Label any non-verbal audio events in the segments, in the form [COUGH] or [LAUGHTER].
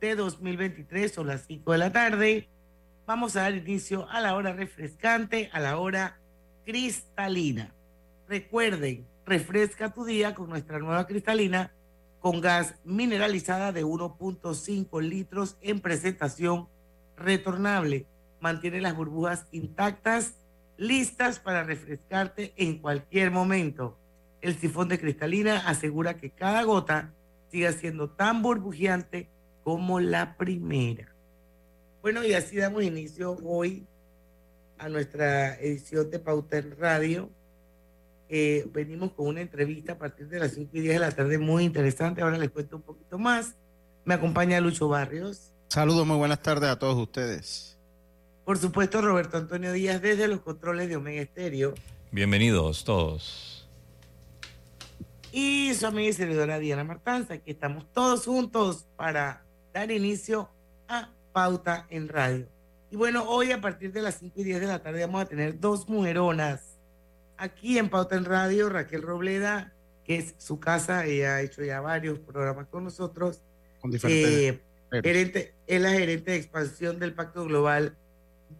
de 2023 son las 5 de la tarde. Vamos a dar inicio a la hora refrescante, a la hora cristalina. Recuerden, refresca tu día con nuestra nueva cristalina con gas mineralizada de 1.5 litros en presentación retornable. Mantiene las burbujas intactas, listas para refrescarte en cualquier momento. El sifón de cristalina asegura que cada gota siga siendo tan burbujeante como la primera. Bueno, y así damos inicio hoy a nuestra edición de Pauta en Radio. Eh, venimos con una entrevista a partir de las 5 y 10 de la tarde muy interesante. Ahora les cuento un poquito más. Me acompaña Lucho Barrios. Saludos, muy buenas tardes a todos ustedes. Por supuesto, Roberto Antonio Díaz desde los controles de Omega Estéreo. Bienvenidos todos. Y su amiga y servidora Diana Martanza, aquí estamos todos juntos para dar inicio a Pauta en Radio. Y bueno, hoy a partir de las 5 y 10 de la tarde vamos a tener dos mujeronas. Aquí en Pauta en Radio, Raquel Robleda, que es su casa, ella ha hecho ya varios programas con nosotros. Con diferentes. Eh, gerente, es la gerente de expansión del Pacto Global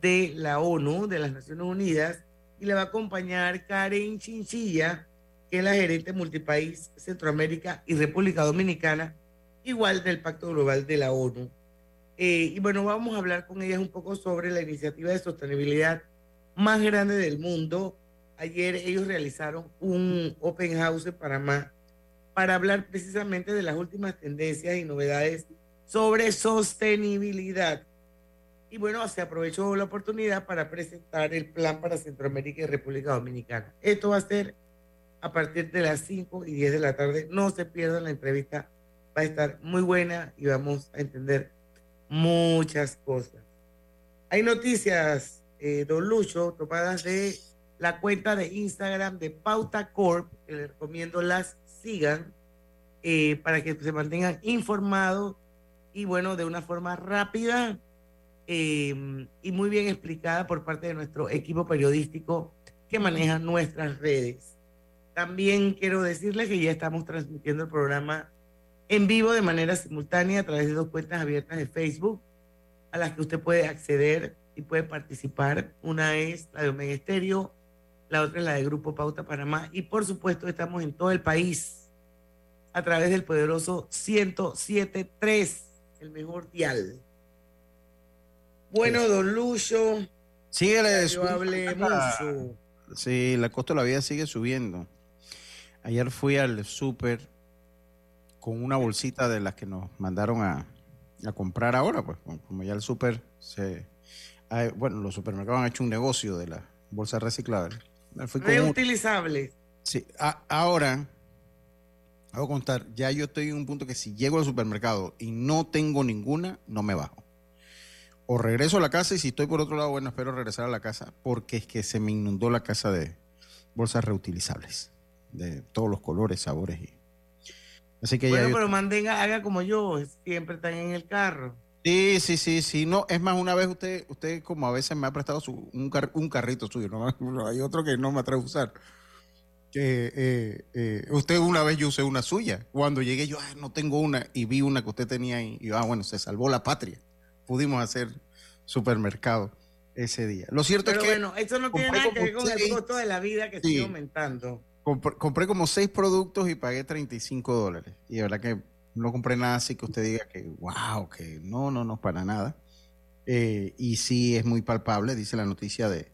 de la ONU, de las Naciones Unidas, y le va a acompañar Karen Chinchilla, que es la gerente multipaís Centroamérica y República Dominicana igual del Pacto Global de la ONU. Eh, y bueno, vamos a hablar con ellas un poco sobre la iniciativa de sostenibilidad más grande del mundo. Ayer ellos realizaron un open house en Panamá para hablar precisamente de las últimas tendencias y novedades sobre sostenibilidad. Y bueno, se aprovechó la oportunidad para presentar el plan para Centroamérica y República Dominicana. Esto va a ser a partir de las 5 y 10 de la tarde. No se pierdan la entrevista va a estar muy buena y vamos a entender muchas cosas. Hay noticias, eh, don Lucho, tomadas de la cuenta de Instagram de Pauta Corp, que les recomiendo las sigan eh, para que se mantengan informados y bueno, de una forma rápida em, y muy bien explicada por parte de nuestro equipo periodístico que maneja nuestras redes. También quiero decirles que ya estamos transmitiendo el programa en vivo de manera simultánea a través de dos cuentas abiertas de Facebook a las que usted puede acceder y puede participar. Una es la de Omega Estéreo, la otra es la de Grupo Pauta Panamá y por supuesto estamos en todo el país a través del poderoso 1073, el mejor dial. Bueno, don Lucho. Síguele yo hablé mucho. Sí, la costa de la vida sigue subiendo. Ayer fui al súper con una bolsita de las que nos mandaron a, comprar ahora, pues como ya el súper se... bueno, los supermercados han hecho un negocio de las bolsas reciclables. Reutilizables. Sí, ahora, hago contar, ya yo estoy en un punto que si llego al supermercado y no tengo ninguna, no me bajo. O regreso a la casa y si estoy por otro lado, bueno, espero regresar a la casa porque es que se me inundó la casa de bolsas reutilizables, de todos los colores, sabores y Así que bueno, pero mantenga, haga como yo, siempre están en el carro. Sí, sí, sí, sí. No, es más, una vez usted, usted como a veces me ha prestado su, un, un carrito suyo, [LAUGHS] ¿no? hay otro que no me atreve a usar. Eh, eh, usted una vez yo usé una suya. Cuando llegué yo, no tengo una, y vi una que usted tenía ahí, y ah, bueno, se salvó la patria. Pudimos hacer supermercado ese día. Lo cierto es que. Bueno, eso no tiene nada que ver con el costo de la vida que sigue aumentando. Compré, como seis productos y pagué 35 dólares. Y de verdad que no compré nada así que usted diga que, wow, que no, no, no, para nada. Eh, y sí es muy palpable, dice la noticia de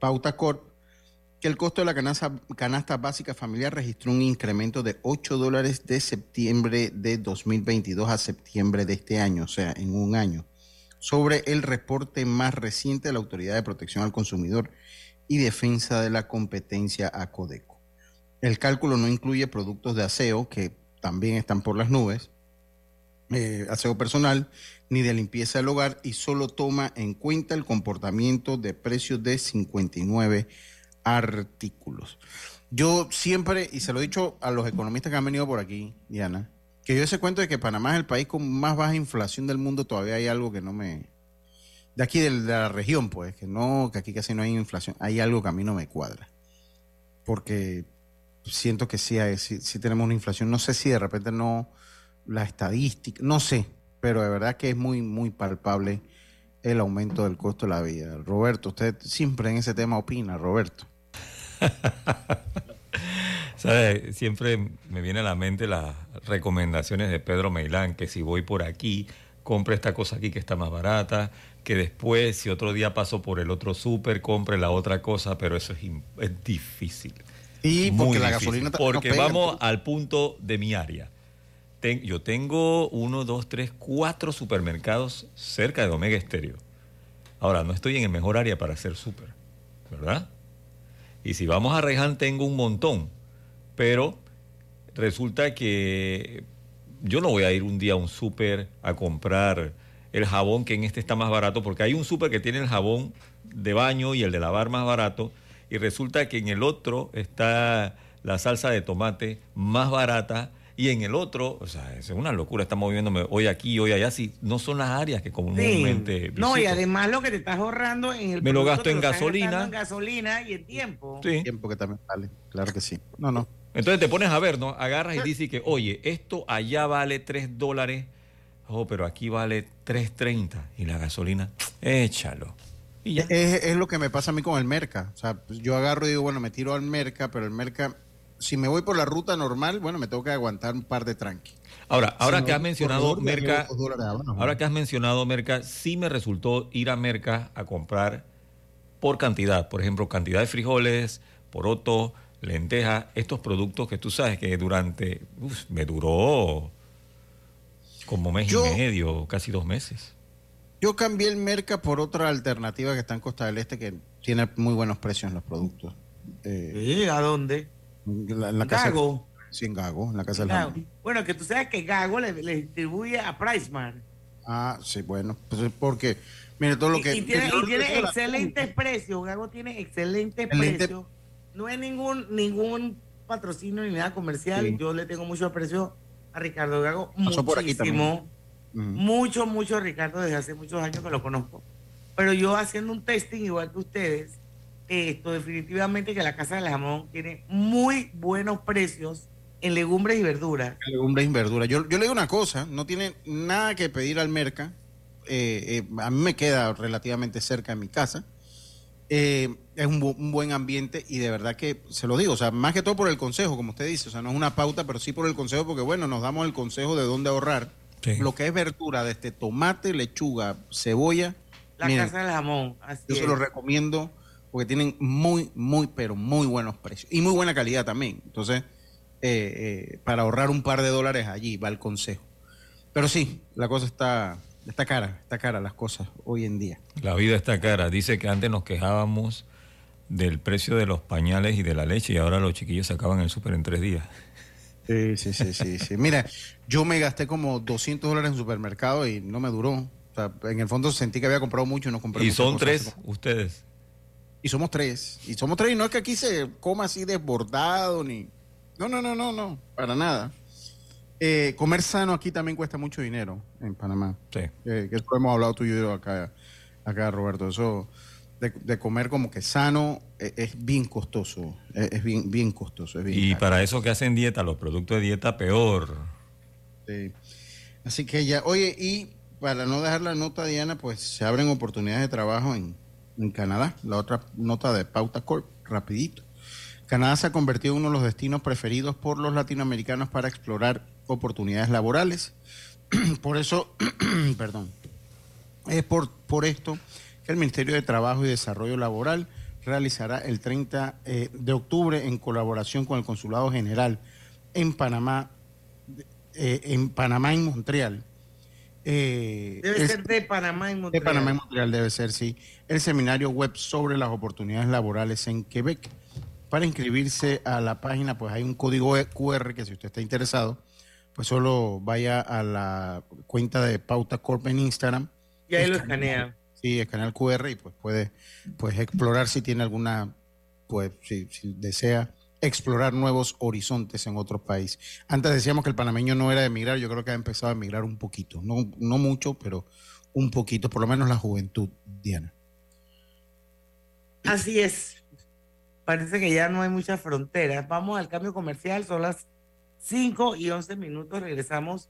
Pauta Corp, que el costo de la canasta, básica familiar registró un incremento de 8 dólares de septiembre de 2022 a septiembre de este año, o sea, en un año, sobre el reporte más reciente de la Autoridad de Protección al Consumidor y Defensa de la Competencia a Codeco. El cálculo no incluye productos de aseo que también están por las nubes. eh, aseo personal ni de limpieza del hogar y solo toma en cuenta el comportamiento de precios de 59 artículos. Yo siempre, y se lo he dicho a los economistas que han venido por aquí, Diana, que yo ese cuento de que Panamá es el país con más baja inflación del mundo, todavía hay algo que no me... De aquí de, la región, pues, que no, que aquí casi no hay inflación. Hay algo que a mí no me cuadra. Porque siento que sí, hay, sí, tenemos una inflación. No sé si de repente no, la estadística, no sé, pero de verdad que es muy, muy palpable el aumento del costo de la vida. Roberto, usted siempre en ese tema opina, Roberto. [LAUGHS] Siempre me viene a la mente las recomendaciones de Pedro Meilán, que si voy por aquí, compre esta cosa aquí que está más barata, que después, si otro día paso por el otro súper, compre la otra cosa, pero eso es, difícil. Y porque la gasolina Porque vamos al punto de mi área. yo tengo uno, dos, tres, cuatro supermercados cerca de Omega Estéreo. Ahora, no estoy en el mejor área para hacer súper, ¿verdad? Y si vamos a Reján, tengo un montón. Pero resulta que yo no voy a ir un día a un súper a comprar el jabón que en este está más barato, porque hay un súper que tiene el jabón de baño y el de lavar más barato, y resulta que en el otro está la salsa de tomate más barata y en el otro, o sea, es una locura, estamos moviéndome hoy aquí, hoy allá, si no son las áreas que comúnmente No, y además lo que te estás ahorrando en el Me lo gasto en gasolina. En gasolina y en tiempo. Sí. Tiempo que también vale, claro que sí. No, no. Entonces te pones a ver, ¿no? Agarras y dices que, oye, esto allá vale 3 dólares, oh, pero aquí vale 3.30 y la gasolina, échalo. Y ya. Es, es, lo que me pasa a mí con el Merca. O sea, yo agarro y digo, bueno, me tiro al Merca, pero el Merca si me voy por la ruta normal, bueno, me tengo que aguantar un par de tranqui. Ahora, ahora que has mencionado Merca, ahora que has mencionado Merca, sí me resultó ir a Merca a comprar por cantidad, por ejemplo, cantidad de frijoles, poroto, lenteja, estos productos que tú sabes que durante, me duró como mes y medio, casi dos meses. Yo cambié el Merca por otra alternativa que está en Costa del Este que tiene muy buenos precios en los productos. Eh, ¿A dónde? En la, casa Gago. Sí, en Gago, en la casa Gago. Bueno, que tú sabes que Gago le, distribuye a Priceman. Ah, sí, bueno, pues porque, mire, todo lo que... Y, tiene, y tiene excelentes precios, Gago tiene excelentes precios. No es ningún, ningún patrocinio ni nada comercial, yo le tengo mucho aprecio a Ricardo Gago, muchísimo. Mucho, mucho Ricardo, desde hace muchos años que lo conozco. Pero yo haciendo un testing igual que ustedes, esto definitivamente que la Casa del Jamón tiene muy buenos precios en legumbres y verduras. legumbres y verduras. Yo, yo le digo una cosa, no tiene nada que pedir al merca. Eh, eh, a mí me queda relativamente cerca de mi casa. Eh, es un, buen ambiente y de verdad que se lo digo, o sea, más que todo por el consejo, como usted dice, o sea, no es una pauta, pero sí por el consejo, porque bueno, nos damos el consejo de dónde ahorrar. Lo que es verdura, desde tomate, lechuga, cebolla. La casa del jamón. yo se lo recomiendo porque tienen muy, muy, pero muy buenos precios y muy buena calidad también. Entonces, eh, eh, para ahorrar un par de dólares allí va el consejo. Pero sí, la cosa está, está cara, está cara las cosas hoy en día. La vida está cara. Dice que antes nos quejábamos del precio de los pañales y de la leche y ahora los chiquillos se acaban el súper en tres días. Sí, sí, sí, sí, sí. Mira, yo me gasté como 200 dólares en supermercado y no me duró. O sea, en el fondo sentí que había comprado mucho y no compré ¿Y son tres ustedes? Y somos tres. Y somos tres. Y no es que aquí se coma así desbordado ni. No, no, no, no, no. Para nada. Eh, comer sano aquí también cuesta mucho dinero en Panamá. Sí. Eh, que eso hemos hablado tú y yo acá, acá Roberto. Eso de, comer como que sano eh, es, bien costoso. Es, bien, bien costoso. y para eso que hacen dieta, los productos de dieta, peor. Sí. Así que ya, oye, y para no dejar la nota, Diana, pues se abren oportunidades de trabajo en, en Canadá. La otra nota de Pauta Corp, rapidito. Canadá se ha convertido en uno de los destinos preferidos por los latinoamericanos para explorar oportunidades laborales. [CLEARS THROAT] por eso, [CLEARS THROAT] perdón, es por, por esto que el Ministerio de Trabajo y Desarrollo Laboral realizará el 30 eh, de octubre en colaboración con el Consulado General en Panamá, eh, en Panamá y Montreal, eh, debe ser de Panamá y Montreal. De Panamá y Montreal debe ser, sí. El seminario web sobre las oportunidades laborales en Quebec. Para inscribirse a la página, pues hay un código QR que si usted está interesado, pues solo vaya a la cuenta de Pauta Corp en Instagram. Y ahí lo escanea. Sí, el QR y pues puede pues, explorar si tiene alguna, pues si, desea explorar nuevos horizontes en otro país. Antes decíamos que el panameño no era de emigrar, yo creo que ha empezado a emigrar un poquito, no, no mucho, pero un poquito, por lo menos la juventud, Diana. Así es. Parece que ya no hay muchas fronteras. Vamos al cambio comercial, son las 5 y 11 minutos. Regresamos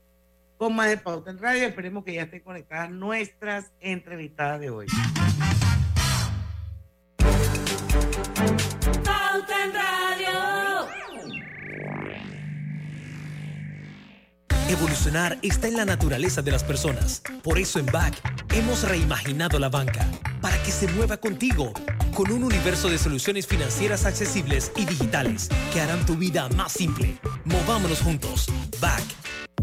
con más de Pauta en Radio. Esperemos que ya estén conectadas nuestras entrevistadas de hoy. Pauta en Radio. Evolucionar está en la naturaleza de las personas. Por eso en BAC hemos reimaginado la banca para que se mueva contigo con un universo de soluciones financieras accesibles y digitales que harán tu vida más simple. Movámonos juntos. Back.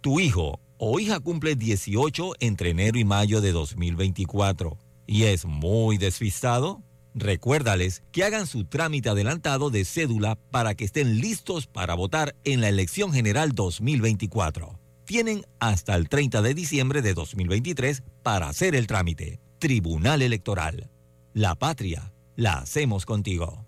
Tu hijo o hija cumple 18 entre enero y mayo de 2024 y es muy despistado. Recuérdales que hagan su trámite adelantado de cédula para que estén listos para votar en la elección general 2024. Tienen hasta el 30 de diciembre de 2023 para hacer el trámite. Tribunal Electoral. La patria la hacemos contigo.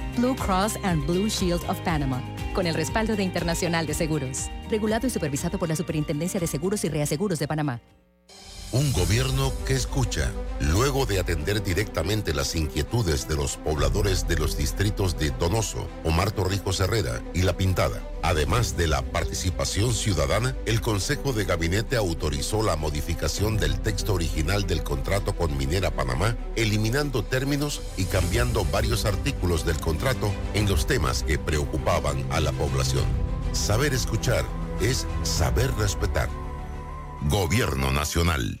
Blue Cross and Blue Shield of Panama con el respaldo de Internacional de Seguros. Regulado y supervisado por la Superintendencia de Seguros y Reaseguros de Panamá. Un gobierno que escucha, luego de atender directamente las inquietudes de los pobladores de los distritos de Donoso, Omar Torrijos Herrera y La Pintada. Además de la participación ciudadana, el Consejo de Gabinete autorizó la modificación del texto original del contrato con Minera Panamá, eliminando términos y cambiando varios artículos del contrato en los temas que preocupaban a la población. Saber escuchar es saber respetar. Gobierno Nacional.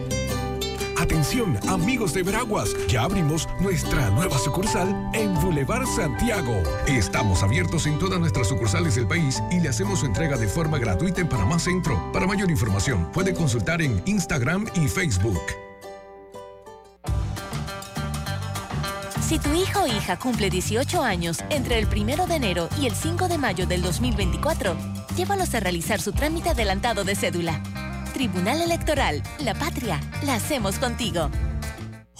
Atención, amigos de Veraguas, ya abrimos nuestra nueva sucursal en Boulevard Santiago. Estamos abiertos en todas nuestras sucursales del país y le hacemos su entrega de forma gratuita en Panamá Centro. Para mayor información, puede consultar en Instagram y Facebook. Si tu hijo o hija cumple 18 años entre el 1 de enero y el 5 de mayo del 2024, llévalos a realizar su trámite adelantado de cédula. Tribunal Electoral, la patria, la hacemos contigo.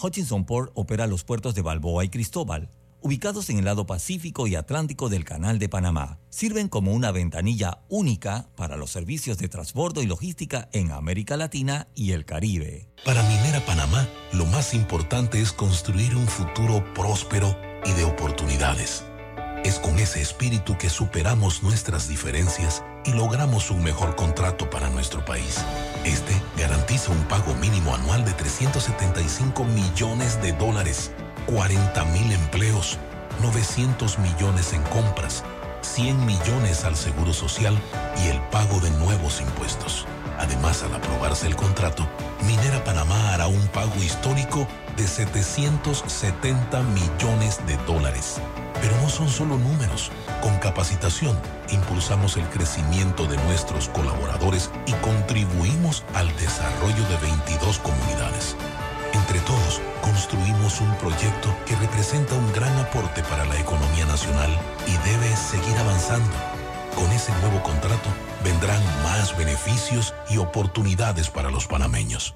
Hutchinson Port opera los puertos de Balboa y Cristóbal, ubicados en el lado Pacífico y Atlántico del Canal de Panamá. Sirven como una ventanilla única para los servicios de transbordo y logística en América Latina y el Caribe. Para Minera Panamá, lo más importante es construir un futuro próspero y de oportunidades. Es con ese espíritu que superamos nuestras diferencias y logramos un mejor contrato para nuestro país. Este garantiza un pago mínimo anual de 375 millones de dólares, 40 mil empleos, 900 millones en compras, 100 millones al Seguro Social y el pago de nuevos impuestos. Además, al aprobarse el contrato, Minera Panamá hará un pago histórico de 770 millones de dólares. Pero no son solo números. Con capacitación, impulsamos el crecimiento de nuestros colaboradores y contribuimos al desarrollo de 22 comunidades. Entre todos, construimos un proyecto que representa un gran aporte para la economía nacional y debe seguir avanzando. Con ese nuevo contrato vendrán más beneficios y oportunidades para los panameños.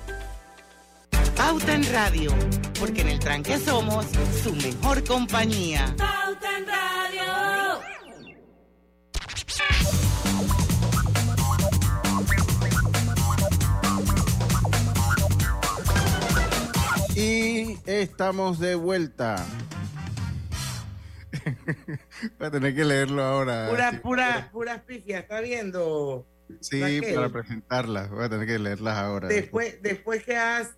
Pauta en Radio, porque en el tranque somos su mejor compañía. Pauta en Radio. Y estamos de vuelta. [LAUGHS] Voy a tener que leerlo ahora. Pura, pura, pura pifias, ¿está viendo? Sí, Raquel? para presentarlas. Voy a tener que leerlas ahora. Después, después que has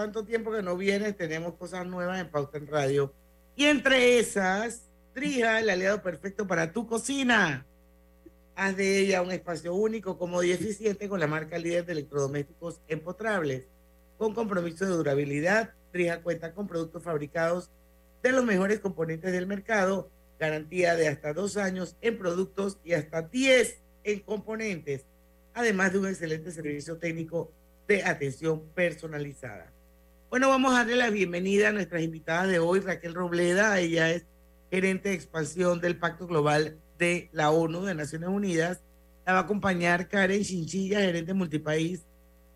tanto tiempo que no vienes, tenemos cosas nuevas en Pauta en Radio. Y entre esas, Trija, el aliado perfecto para tu cocina. Haz de ella un espacio único, cómodo y eficiente con la marca líder de electrodomésticos empotrables. Con compromiso de durabilidad, Trija cuenta con productos fabricados de los mejores componentes del mercado, garantía de hasta dos años en productos y hasta 10 en componentes, además de un excelente servicio técnico de atención personalizada. Bueno, vamos a darle la bienvenida a nuestras invitadas de hoy, Raquel Robleda, ella es gerente de expansión del Pacto Global de la ONU de Naciones Unidas. La va a acompañar Karen Chinchilla, gerente multipaís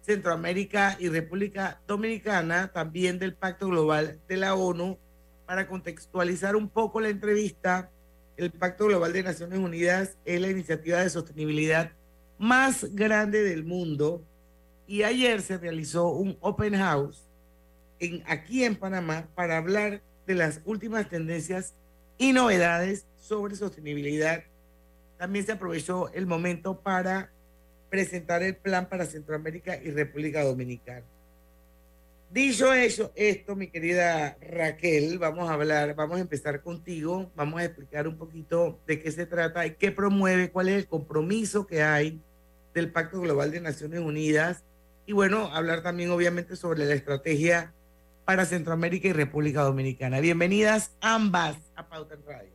Centroamérica y República Dominicana, también del Pacto Global de la ONU. Para contextualizar un poco la entrevista, el Pacto Global de Naciones Unidas es la iniciativa de sostenibilidad más grande del mundo y ayer se realizó un open house en, aquí en Panamá para hablar de las últimas tendencias y novedades sobre sostenibilidad. También se aprovechó el momento para presentar el plan para Centroamérica y República Dominicana. Dicho eso, esto, mi querida Raquel, vamos a hablar, vamos a empezar contigo, vamos a explicar un poquito de qué se trata y qué promueve, cuál es el compromiso que hay del Pacto Global de Naciones Unidas y bueno, hablar también obviamente sobre la estrategia para Centroamérica y República Dominicana. Bienvenidas ambas a Pauta en Radio.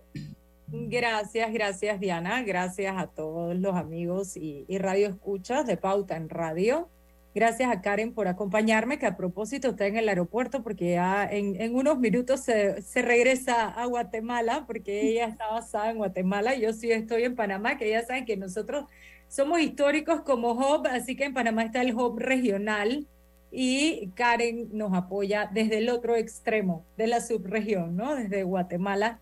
Gracias, gracias Diana, gracias a todos los amigos y, y radio escuchas de Pauta en Radio. Gracias a Karen por acompañarme, que a propósito está en el aeropuerto porque ya en, en unos minutos se, se, regresa a Guatemala porque ella está basada en Guatemala. Yo sí estoy en Panamá, que ya saben que nosotros somos históricos como hub, así que en Panamá está el hub regional y Karen nos apoya desde el otro extremo de la subregión, ¿no? Desde Guatemala.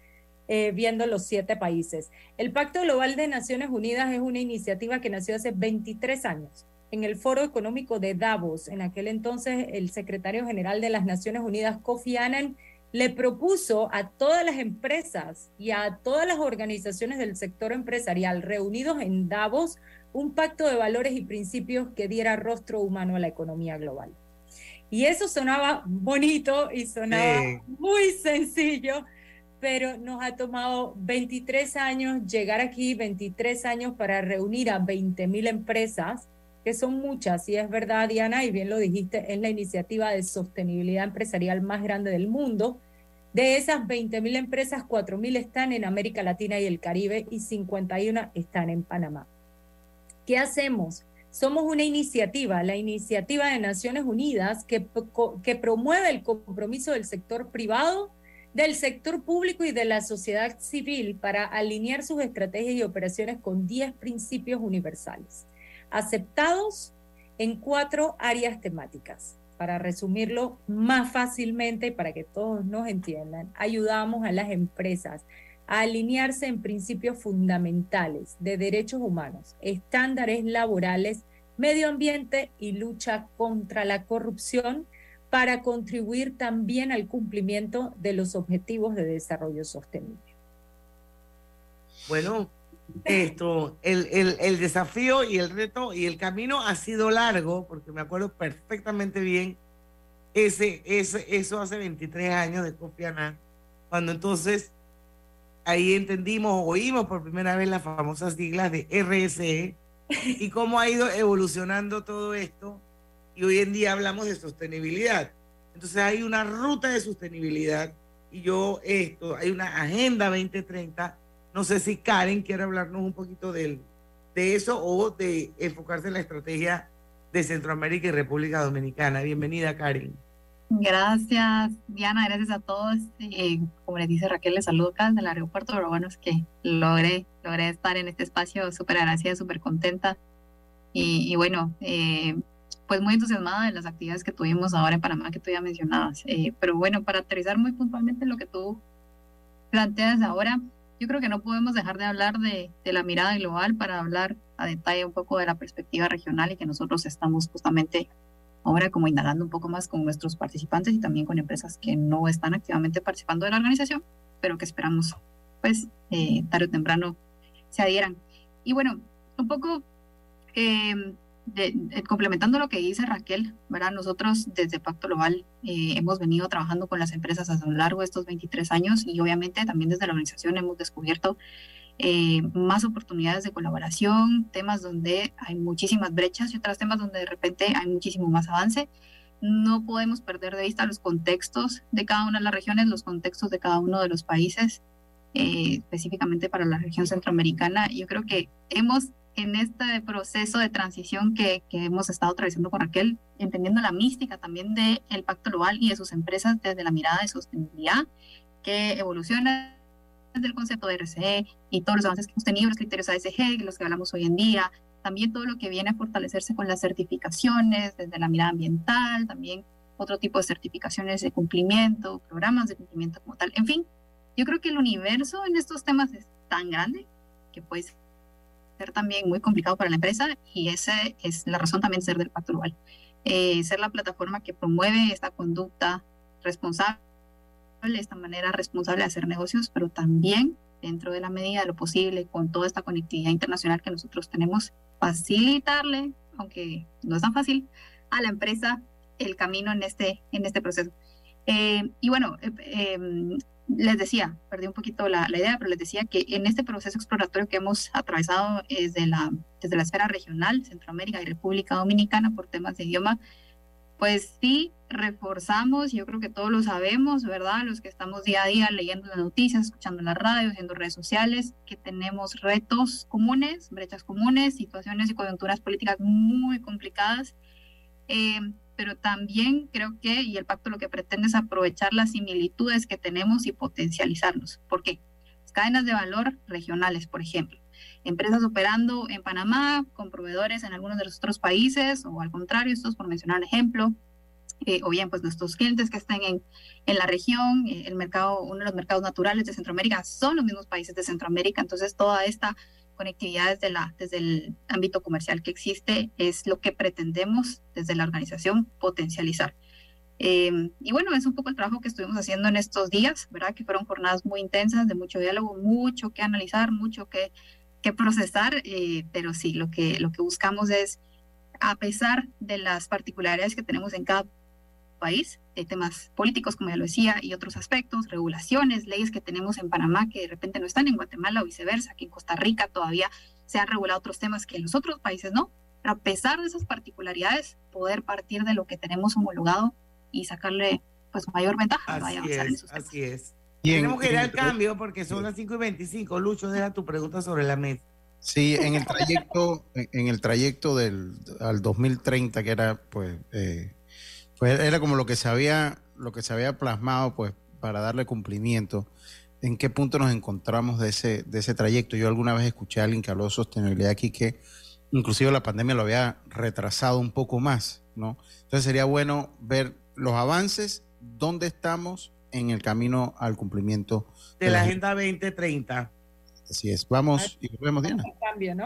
Eh, viendo los siete países. El Pacto Global de Naciones Unidas es una iniciativa que nació hace 23 años en el Foro Económico de Davos. En aquel entonces, el secretario general de las Naciones Unidas, Kofi Annan, le propuso a todas las empresas y a todas las organizaciones del sector empresarial reunidos en Davos un pacto de valores y principios que diera rostro humano a la economía global. Y eso sonaba bonito y sonaba sí. muy sencillo, pero nos ha tomado 23 años llegar aquí, 23 años para reunir a 20 mil empresas que son muchas, y es verdad, Diana, y bien lo dijiste, es la iniciativa de sostenibilidad empresarial más grande del mundo. De esas 20.000 empresas, 4.000 están en América Latina y el Caribe y 51 están en Panamá. ¿Qué hacemos? Somos una iniciativa, la iniciativa de Naciones Unidas, que, promueve el compromiso del sector privado, del sector público y de la sociedad civil para alinear sus estrategias y operaciones con 10 principios universales, aceptados en cuatro áreas temáticas para resumirlo más fácilmente y para que todos nos entiendan, ayudamos a las empresas a alinearse en principios fundamentales de derechos humanos, estándares laborales, medio ambiente y lucha contra la corrupción para contribuir también al cumplimiento de los objetivos de desarrollo sostenible. Bueno, esto, el, el, desafío y el reto y el camino ha sido largo, porque me acuerdo perfectamente bien ese, ese, eso hace 23 años de Kofi cuando entonces ahí entendimos, oímos por primera vez las famosas siglas de RSE y [LAUGHS] cómo ha ido evolucionando todo esto y hoy en día hablamos de sostenibilidad. Entonces hay una ruta de sostenibilidad y yo esto, hay una agenda 2030 no sé si Karen quiere hablarnos un poquito de, de eso o de enfocarse en la estrategia de Centroamérica y República Dominicana. Bienvenida, Karen. Gracias, Diana, gracias a todos. Eh, como les dice Raquel, les saludo acá desde el aeropuerto, pero bueno, es que logré, logré estar en este espacio súper agradecida, súper contenta. Y, bueno, eh, pues muy entusiasmada de las actividades que tuvimos ahora en Panamá, que tú ya mencionabas. Eh, pero bueno, para aterrizar muy puntualmente lo que tú planteas ahora, yo creo que no podemos dejar de hablar de, la mirada global para hablar a detalle un poco de la perspectiva regional y que nosotros estamos justamente ahora como indagando un poco más con nuestros participantes y también con empresas que no están activamente participando de la organización, pero que esperamos pues eh, tarde o temprano se adhieran. Y bueno, un poco eh, complementando lo que dice Raquel, ¿verdad? Nosotros desde Pacto Global eh, hemos venido trabajando con las empresas a lo largo de estos 23 años y obviamente también desde la organización hemos descubierto eh, más oportunidades de colaboración, temas donde hay muchísimas brechas y otros temas donde de repente hay muchísimo más avance. No podemos perder de vista los contextos de cada una de las regiones, los contextos de cada uno de los países, eh, específicamente para la región centroamericana. Yo creo que hemos en este proceso de transición que, que, hemos estado atravesando con Raquel, entendiendo la mística también del el Pacto Global y de sus empresas desde la mirada de sostenibilidad, que evoluciona desde el concepto de RCE y todos los avances que hemos tenido, los criterios ASG, los que hablamos hoy en día, también todo lo que viene a fortalecerse con las certificaciones desde la mirada ambiental, también otro tipo de certificaciones de cumplimiento, programas de cumplimiento como tal. En fin, yo creo que el universo en estos temas es tan grande que pues ser también muy complicado para la empresa y esa es la razón también de ser del Pacto Global. Eh, ser la plataforma que promueve esta conducta responsable, esta manera responsable de hacer negocios, pero también dentro de la medida de lo posible, con toda esta conectividad internacional que nosotros tenemos, facilitarle, aunque no es tan fácil, a la empresa el camino en este, en este proceso. Eh, y bueno, eh, em, les decía, perdí un poquito la, idea, pero les decía que en este proceso exploratorio que hemos atravesado desde la, desde la esfera regional, Centroamérica y República Dominicana por temas de idioma, pues sí reforzamos, yo creo que todos lo sabemos, ¿verdad? Los que estamos día a día leyendo las noticias, escuchando la radio, viendo redes sociales, que tenemos retos comunes, brechas comunes, situaciones y coyunturas políticas muy complicadas. Eh, pero también creo que, y el pacto lo que pretende es aprovechar las similitudes que tenemos y potencializarlos. ¿Por qué? cadenas de valor regionales, por ejemplo. Empresas operando en Panamá con proveedores en algunos de los otros países, o al contrario, estos por mencionar ejemplo, eh, o bien pues nuestros clientes que estén en, en la región, eh, el mercado, uno de los mercados naturales de Centroamérica son los mismos países de Centroamérica, entonces toda esta conectividad desde, la, desde el ámbito comercial que existe es lo que pretendemos desde la organización potencializar. Eh, y bueno, es un poco el trabajo que estuvimos haciendo en estos días, ¿verdad? Que fueron jornadas muy intensas, de mucho diálogo, mucho que analizar, mucho que, que procesar, eh, pero sí, lo que, lo que buscamos es, a pesar de las particularidades que tenemos en cada país, eh, temas políticos, como ya lo decía, y otros aspectos, regulaciones, leyes que tenemos en Panamá que de repente no están en Guatemala o viceversa, que en Costa Rica todavía se han regulado otros temas que en los otros países no. Pero a pesar de esas particularidades, poder partir de lo que tenemos homologado y sacarle pues mayor ventaja. Así es, así es. En- Tenemos que ir al cambio porque son las 5 y 25. Lucho, deja tu pregunta sobre la mesa. Sí, en el trayecto, en en el trayecto del al 2030, que era pues, eh, pues era como lo que se había, lo que se había plasmado, pues, para darle cumplimiento. ¿En qué punto nos encontramos de ese, de ese trayecto? Yo alguna vez escuché a alguien que habló de sostenibilidad aquí que inclusive la pandemia lo había retrasado un poco más, ¿no? Entonces sería bueno ver los avances, dónde estamos en el camino al cumplimiento De la Agenda 2030. Así es. Vamos y nos vemos, Diana. Cambio, ¿no?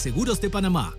de Panamá.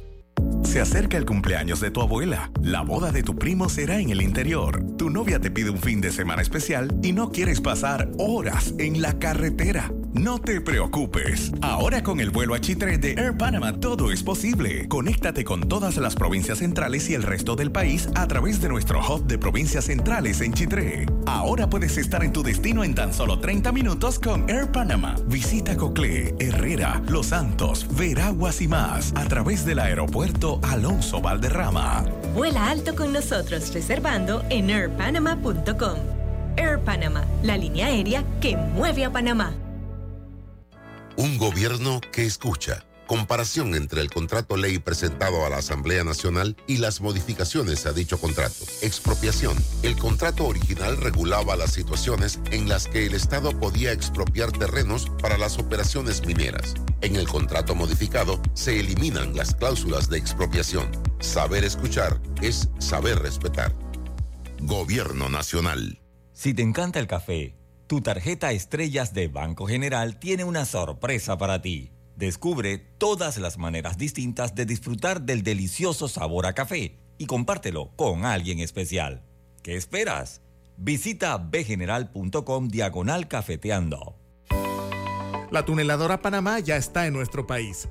Se acerca el cumpleaños de tu abuela. La boda de tu primo será en el interior. Tu novia te pide un fin de semana especial y no quieres pasar horas en la carretera. No te preocupes. Ahora con el vuelo a Chitre de Air Panama todo es posible. Conéctate con todas las provincias centrales y el resto del país a través de nuestro hub de provincias centrales en Chitré. Ahora puedes estar en tu destino en tan solo 30 minutos con Air Panama. Visita Coclé, Herrera, Los Santos, Veraguas y más a través del aeropuerto Alonso Valderrama. Vuela alto con nosotros reservando en airpanama.com. Air Panama, la línea aérea que mueve a Panamá. Un gobierno que escucha. Comparación entre el contrato ley presentado a la Asamblea Nacional y las modificaciones a dicho contrato. Expropiación. El contrato original regulaba las situaciones en las que el Estado podía expropiar terrenos para las operaciones mineras. En el contrato modificado se eliminan las cláusulas de expropiación. Saber escuchar es saber respetar. Gobierno Nacional. Si te encanta el café, tu tarjeta Estrellas de Banco General tiene una sorpresa para ti. Descubre todas las maneras distintas de disfrutar del delicioso sabor a café y compártelo con alguien especial. ¿Qué esperas? Visita bgeneral.com diagonal cafeteando. La tuneladora Panamá ya está en nuestro país.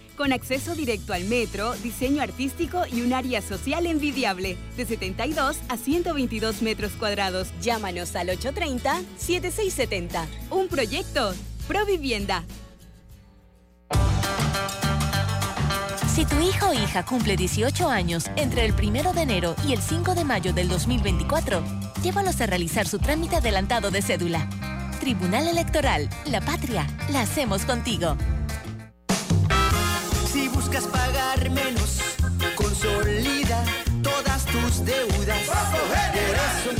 con acceso directo al metro, diseño artístico y un área social envidiable, de 72 a 122 metros cuadrados. Llámanos al 830-7670. Un proyecto, Provivienda. Si tu hijo o hija cumple 18 años entre el 1 de enero y el 5 de mayo del 2024, llévalos a realizar su trámite adelantado de cédula. Tribunal Electoral, la patria, la hacemos contigo. Si buscas pagar menos, consolida todas tus deudas. Por eso,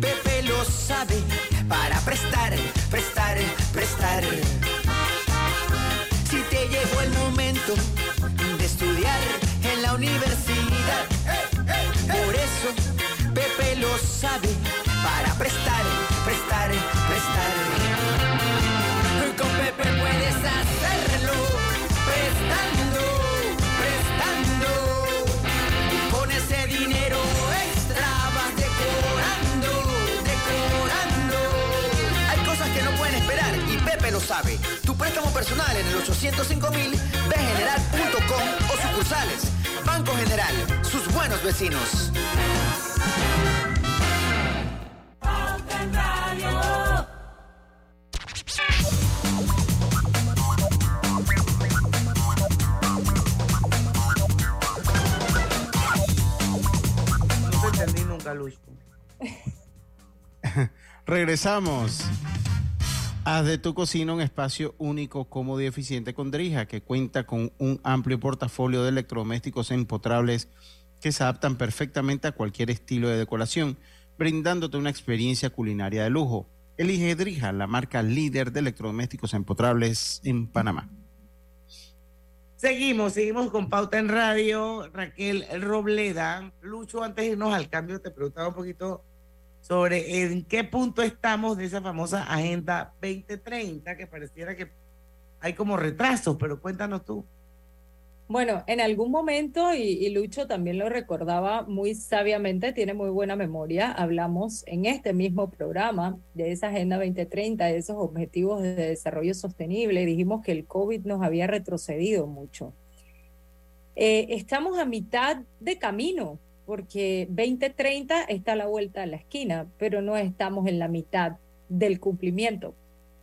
Pepe lo sabe, para prestar, prestar, prestar. Si te llegó el momento de estudiar en la universidad, por eso, Pepe lo sabe, para prestar, prestar, prestar. Sabe. Tu préstamo personal en el 805 mil, bgeneral.com o sucursales. Banco General, sus buenos vecinos. No te entendí nunca, Lucho. [LAUGHS] Regresamos. Haz de tu cocina un espacio único, cómodo y eficiente con Drija, que cuenta con un amplio portafolio de electrodomésticos empotrables que se adaptan perfectamente a cualquier estilo de decoración, brindándote una experiencia culinaria de lujo. Elige Drija, la marca líder de electrodomésticos empotrables en Panamá. Seguimos, seguimos con Pauta en Radio. Raquel Robleda. Lucho, antes de irnos al cambio, te preguntaba un poquito sobre en qué punto estamos de esa famosa Agenda 2030, que pareciera que hay como retrasos, pero cuéntanos tú. Bueno, en algún momento, y, Lucho también lo recordaba muy sabiamente, tiene muy buena memoria, hablamos en este mismo programa de esa Agenda 2030, de esos objetivos de desarrollo sostenible, dijimos que el COVID nos había retrocedido mucho. Eh, estamos a mitad de camino, porque 2030 está a la vuelta de la esquina, pero no estamos en la mitad del cumplimiento.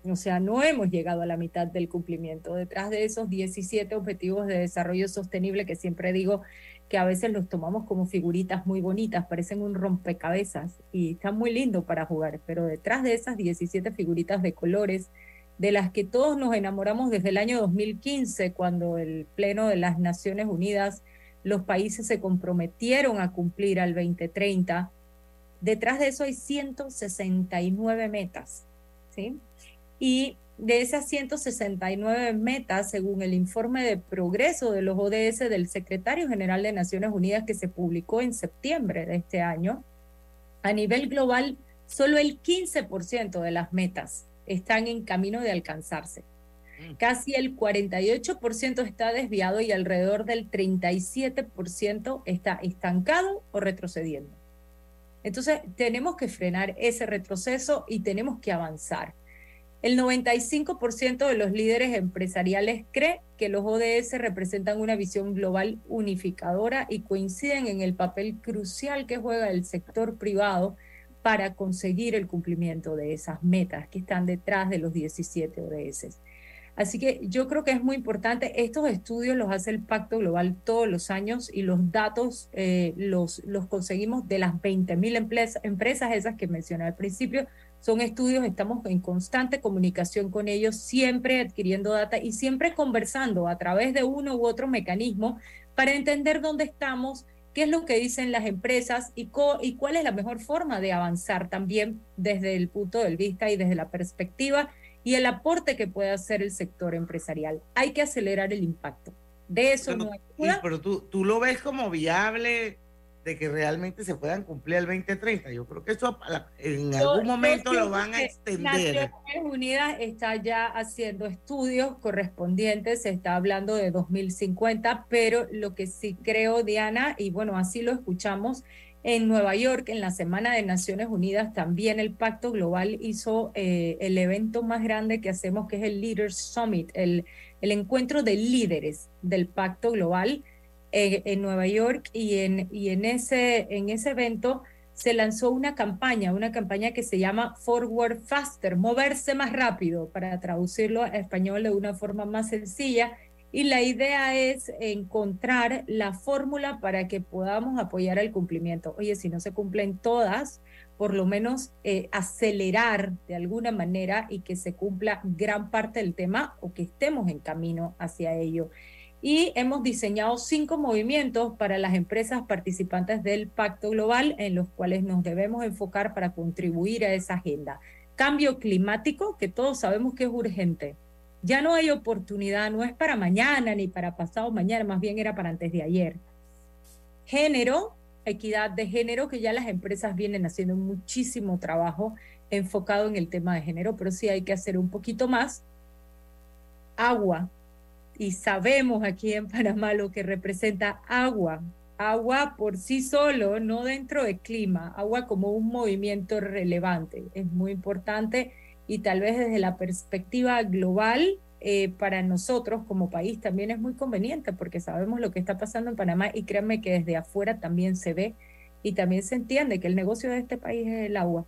O sea, no hemos llegado a la mitad del cumplimiento. Detrás de esos 17 objetivos de desarrollo sostenible que siempre digo que a veces los tomamos como figuritas muy bonitas, parecen un rompecabezas y está muy lindo para jugar, pero detrás de esas 17 figuritas de colores, de las que todos nos enamoramos desde el año 2015, cuando el Pleno de las Naciones Unidas, los países se comprometieron a cumplir al 2030, detrás de eso hay 169 metas, ¿sí? Y de esas 169 metas, según el informe de progreso de los ODS del secretario general de Naciones Unidas que se publicó en septiembre de este año, a nivel global, solo el 15% de las metas están en camino de alcanzarse. Casi el 48% está desviado y alrededor del 37% está estancado o retrocediendo. Entonces, tenemos que frenar ese retroceso y tenemos que avanzar. El 95% de los líderes empresariales cree que los ODS representan una visión global unificadora y coinciden en el papel crucial que juega el sector privado para conseguir el cumplimiento de esas metas que están detrás de los 17 ODS. Así que yo creo que es muy importante, estos estudios los hace el Pacto Global todos los años y los datos eh, los, los conseguimos de las 20.000 empresas, esas que mencioné al principio, son estudios, estamos en constante comunicación con ellos, siempre adquiriendo data y siempre conversando a través de uno u otro mecanismo para entender dónde estamos, qué es lo que dicen las empresas y, y cuál es la mejor forma de avanzar también desde el punto de vista y desde la perspectiva y el aporte que puede hacer el sector empresarial. Hay que acelerar el impacto. De eso pero, no hay duda. Pero tú, tú lo ves como viable de que realmente se puedan cumplir el 2030. Yo creo que eso en yo, algún momento lo van a extender. Naciones Unidas está ya haciendo estudios correspondientes, se está hablando de 2050, pero lo que sí creo, Diana, y bueno, así lo escuchamos, en Nueva York, en la Semana de Naciones Unidas, también el Pacto Global hizo eh, el evento más grande que hacemos, que es el Leaders Summit, el, encuentro de líderes del Pacto Global eh, en Nueva York. Y, en ese evento se lanzó una campaña, una campaña que se llama Forward Faster, moverse más rápido, para traducirlo a español de una forma más sencilla y la idea es encontrar la fórmula para que podamos apoyar el cumplimiento. Oye, si no se cumplen todas, por lo menos eh, acelerar de alguna manera y que se cumpla gran parte del tema o que estemos en camino hacia ello. Y hemos diseñado cinco movimientos para las empresas participantes del Pacto Global en los cuales nos debemos enfocar para contribuir a esa agenda. Cambio climático, que todos sabemos que es urgente ya no hay oportunidad, no es para mañana ni para pasado mañana, más bien era para antes de ayer. Género, equidad de género, que ya las empresas vienen haciendo muchísimo trabajo enfocado en el tema de género, pero sí hay que hacer un poquito más. Agua, y sabemos aquí en Panamá lo que representa agua. Agua por sí solo, no dentro del clima, agua como un movimiento relevante. Es muy importante y tal vez desde la perspectiva global, eh, para nosotros como país también es muy conveniente porque sabemos lo que está pasando en Panamá y créanme que desde afuera también se ve y también se entiende que el negocio de este país es el agua.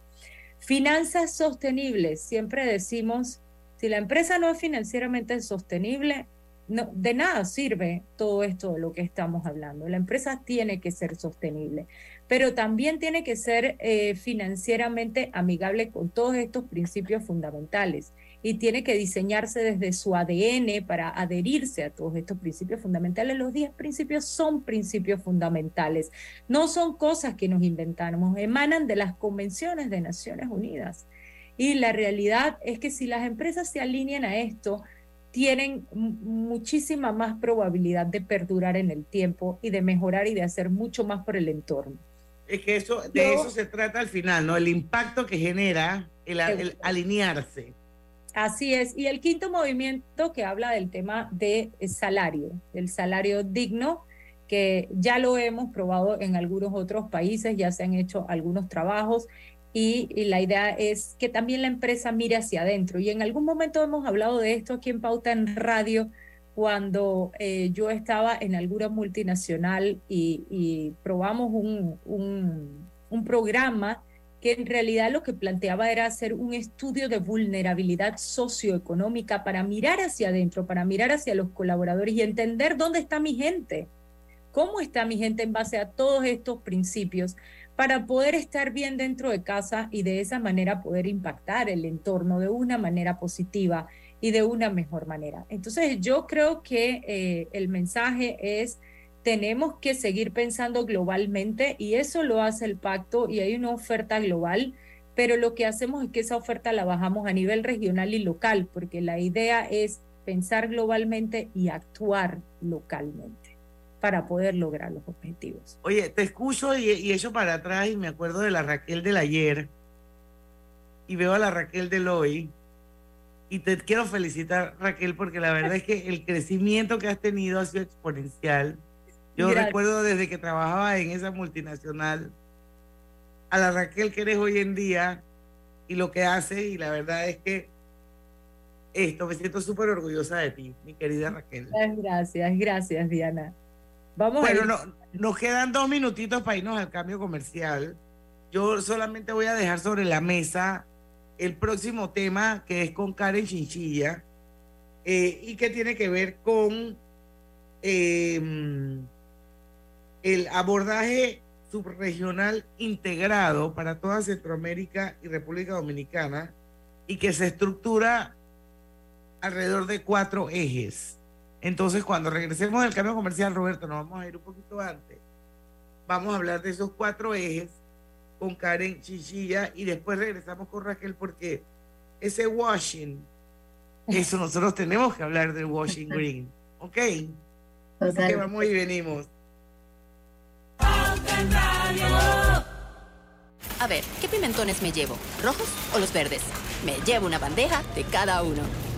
Finanzas sostenibles, siempre decimos, si la empresa no es financieramente sostenible, no, de nada sirve todo esto de lo que estamos hablando. La empresa tiene que ser sostenible, pero también tiene que ser eh, financieramente amigable con todos estos principios fundamentales y tiene que diseñarse desde su ADN para adherirse a todos estos principios fundamentales. Los 10 principios son principios fundamentales, no son cosas que nos inventamos, emanan de las convenciones de Naciones Unidas. Y la realidad es que si las empresas se alinean a esto, tienen muchísima más probabilidad de perdurar en el tiempo y de mejorar y de hacer mucho más por el entorno. Es que eso, de eso se trata al final, ¿no? El impacto que genera el, alinearse. Así es. Y el quinto movimiento que habla del tema de salario, del salario digno, que ya lo hemos probado en algunos otros países, ya se han hecho algunos trabajos y, la idea es que también la empresa mire hacia adentro. Y en algún momento hemos hablado de esto aquí en Pauta en Radio, cuando eh, yo estaba en alguna multinacional y, probamos un, un, programa que en realidad lo que planteaba era hacer un estudio de vulnerabilidad socioeconómica para mirar hacia adentro, para mirar hacia los colaboradores y entender dónde está mi gente, cómo está mi gente en base a todos estos principios, para poder estar bien dentro de casa y de esa manera poder impactar el entorno de una manera positiva y de una mejor manera. Entonces yo creo que eh, el mensaje es tenemos que seguir pensando globalmente y eso lo hace el pacto y hay una oferta global, pero lo que hacemos es que esa oferta la bajamos a nivel regional y local, porque la idea es pensar globalmente y actuar localmente para poder lograr los objetivos. Oye, te escucho y, y echo para atrás y me acuerdo de la Raquel del ayer y veo a la Raquel del hoy. Y te quiero felicitar, Raquel, porque la verdad es que el crecimiento que has tenido ha sido exponencial. Yo recuerdo desde que trabajaba en esa multinacional a la Raquel que eres hoy en día y lo que hace, y la verdad es que esto me siento súper orgullosa de ti, mi querida Raquel. Gracias, gracias, Diana. Vamos bueno, no, nos quedan dos minutitos para irnos al cambio comercial. Yo solamente voy a dejar sobre la mesa el próximo tema que es con Karen Chinchilla eh, y que tiene que ver con em, el abordaje subregional integrado para toda Centroamérica y República Dominicana y que se estructura alrededor de cuatro ejes. Entonces, cuando regresemos del cambio comercial, Roberto, nos vamos a ir un poquito antes. Vamos a hablar de esos cuatro ejes con Karen Chichilla y después regresamos con Raquel porque ese washing, eso nosotros tenemos que hablar del washing [LAUGHS] green, ¿ok? Así que vamos y venimos. A ver, ¿qué pimentones me llevo? ¿Rojos o los verdes? Me llevo una bandeja de cada uno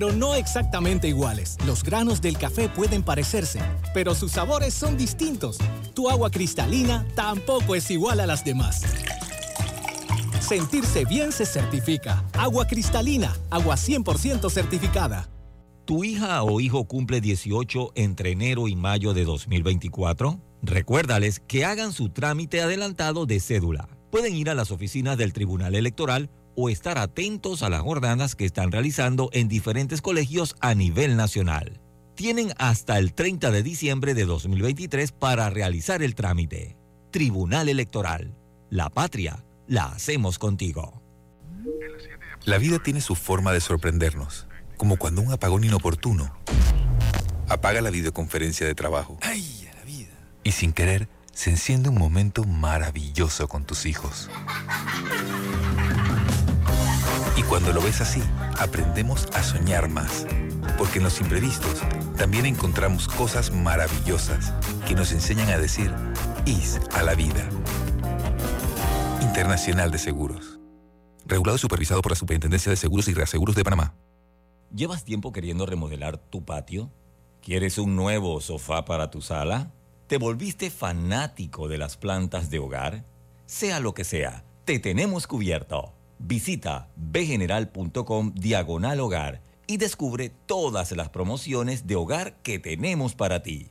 no exactamente iguales. Los granos del café pueden parecerse, pero sus sabores son distintos. Tu agua cristalina tampoco es igual a las demás. Sentirse bien se certifica. Agua cristalina, agua 100% certificada. ¿Tu hija o hijo cumple 18 entre enero y mayo de 2024? Recuérdales que hagan su trámite adelantado de cédula. Pueden ir a las oficinas del Tribunal Electoral o estar atentos a las jornadas que están realizando en diferentes colegios a nivel nacional. Tienen hasta el 30 de diciembre de 2023 para realizar el trámite. Tribunal Electoral. La patria la hacemos contigo. La vida tiene su forma de sorprendernos, como cuando un apagón inoportuno apaga la videoconferencia de trabajo. ¡Ay, la vida! Y sin querer, se enciende un momento maravilloso con tus hijos Cuando lo ves así, aprendemos a soñar más. Porque en los imprevistos también encontramos cosas maravillosas que nos enseñan a decir IS a la vida. Internacional de Seguros. Regulado y supervisado por la Superintendencia de Seguros y Reaseguros de Panamá. ¿Llevas tiempo queriendo remodelar tu patio? ¿Quieres un nuevo sofá para tu sala? ¿Te volviste fanático de las plantas de hogar? Sea lo que sea, te tenemos cubierto. Visita bgeneral.com diagonal hogar y descubre todas las promociones de hogar que tenemos para ti.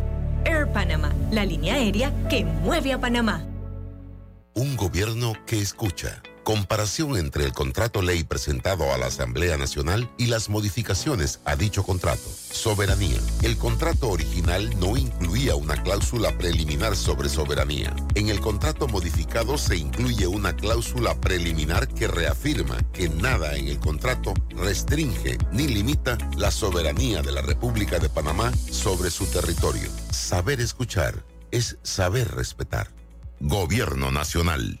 Air Panama, la línea aérea que mueve a Panamá. Un gobierno que escucha. Comparación entre el contrato ley presentado a la Asamblea Nacional y las modificaciones a dicho contrato. Soberanía. El contrato original no incluía una cláusula preliminar sobre soberanía. En el contrato modificado se incluye una cláusula preliminar que reafirma que nada en el contrato restringe ni limita la soberanía de la República de Panamá sobre su territorio. Saber escuchar es saber respetar. Gobierno Nacional.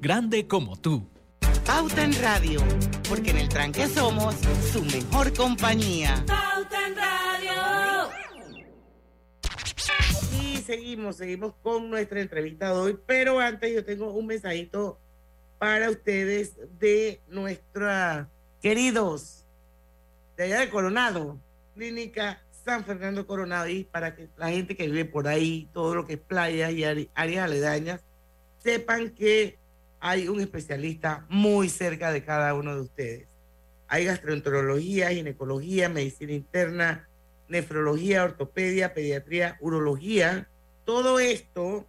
Grande como tú. Pauta en Radio, porque en el tranque somos su mejor compañía. Pauta en Radio. Y seguimos, seguimos con nuestra entrevista de hoy, pero antes yo tengo un mensajito para ustedes de nuestra queridos de allá de Coronado, Clínica San Fernando Coronado, y para que la gente que vive por ahí, todo lo que es playas y áreas aledañas, sepan que hay un especialista muy cerca de cada uno de ustedes. Hay gastroenterología, ginecología, medicina interna, nefrología, ortopedia, pediatría, urología. Todo esto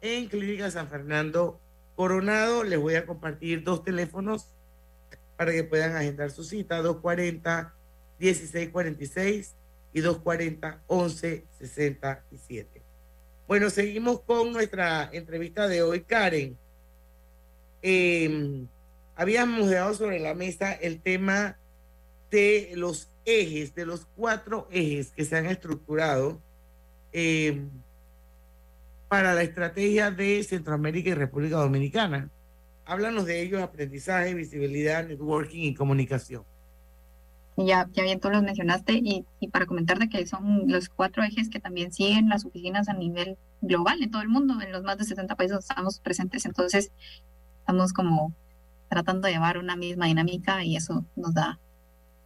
en Clínica San Fernando Coronado. Les voy a compartir dos teléfonos para que puedan agendar su cita, 240-1646 y 240-1167. Bueno, seguimos con nuestra entrevista de hoy, Karen eh, habíamos dejado sobre la mesa el tema de los ejes, de los cuatro ejes que se han estructurado eh, para la estrategia de Centroamérica y República Dominicana. Háblanos de ellos, aprendizaje, visibilidad, networking y comunicación. Ya, ya bien tú los mencionaste y, y para comentarte que son los cuatro ejes que también siguen las oficinas a nivel global en todo el mundo, en los más de 70 países estamos presentes. Entonces, estamos como tratando de llevar una misma dinámica y eso nos da